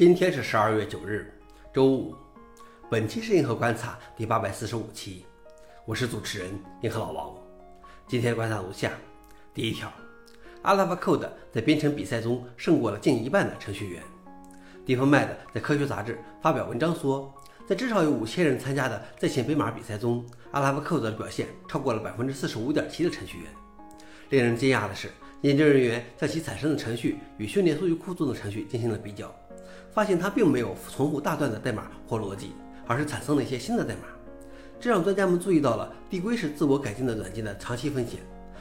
今天是十二月九日，周五。本期是银河观察第八百四十五期，我是主持人银河老王。今天观察如下：第一条，AlphaCode 在编程比赛中胜过了近一半的程序员。蒂芬麦的在科学杂志发表文章说，在至少有五千人参加的在线编码比赛中，AlphaCode 的表现超过了百分之四十五点七的程序员。令人惊讶的是，研究人员将其产生的程序与训练数据库中的程序进行了比较。发现它并没有重复大段的代码或逻辑，而是产生了一些新的代码。这让专家们注意到了递归式自我改进的软件的长期风险，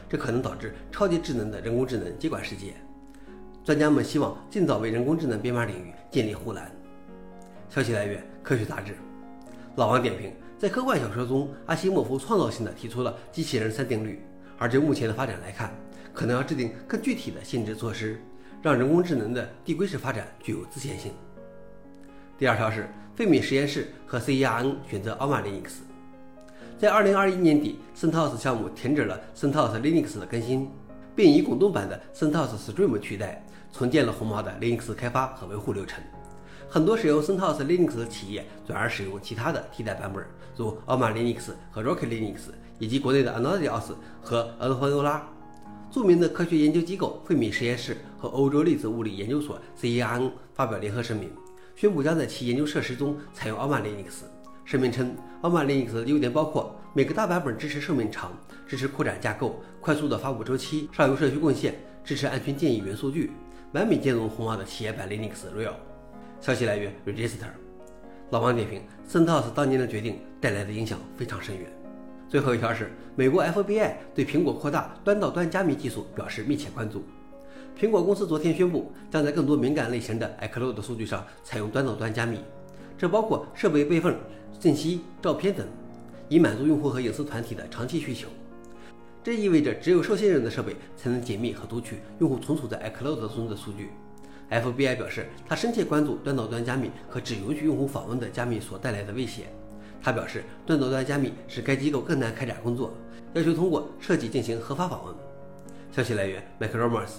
这可能导致超级智能的人工智能接管世界。专家们希望尽早为人工智能编码领域建立护栏。消息来源：科学杂志。老王点评：在科幻小说中，阿西莫夫创造性的提出了机器人三定律，而就目前的发展来看，可能要制定更具体的限制措施。让人工智能的递归式发展具有自限性。第二条是费米实验室和 CERN 选择 Alma Linux。在2021年底，CentOS 项目停止了 CentOS Linux 的更新，并以滚动版的 CentOS Stream 取代，重建了红毛的 Linux 开发和维护流程。很多使用 CentOS Linux 的企业转而使用其他的替代版本，如 Alma Linux 和 Rocky Linux，以及国内的 Anodios 和 a l p h a o l a 著名的科学研究机构费米实验室和欧洲粒子物理研究所 CERN 发表联合声明，宣布将在其研究设施中采用 Alma Linux。声明称，Alma Linux 的优点包括每个大版本支持寿命长、支持扩展架构、快速的发布周期、上游社区贡献、支持安全建议元数据，完美兼容红帽的企业版 Linux Real。消息来源：Register。老王点评：CentOS 当年的决定带来的影响非常深远。最后一条是，美国 FBI 对苹果扩大端到端加密技术表示密切关注。苹果公司昨天宣布，将在更多敏感类型的 iCloud 数据上采用端到端加密，这包括设备备份、信息、照片等，以满足用户和隐私团体的长期需求。这意味着，只有受信任的设备才能解密和读取用户存储在 iCloud 中的数据。FBI 表示，他深切关注端到端加密和只允许用户访问的加密所带来的威胁。他表示，端到端加密使该机构更难开展工作，要求通过设计进行合法访问。消息来源：Macromers。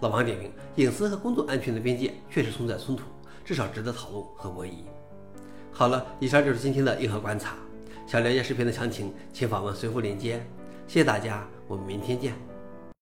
老王点评：隐私和工作安全的边界确实存在冲突，至少值得讨论和博弈。好了，以上就是今天的硬核观察。想了解视频的详情，请访问随后链接。谢谢大家，我们明天见。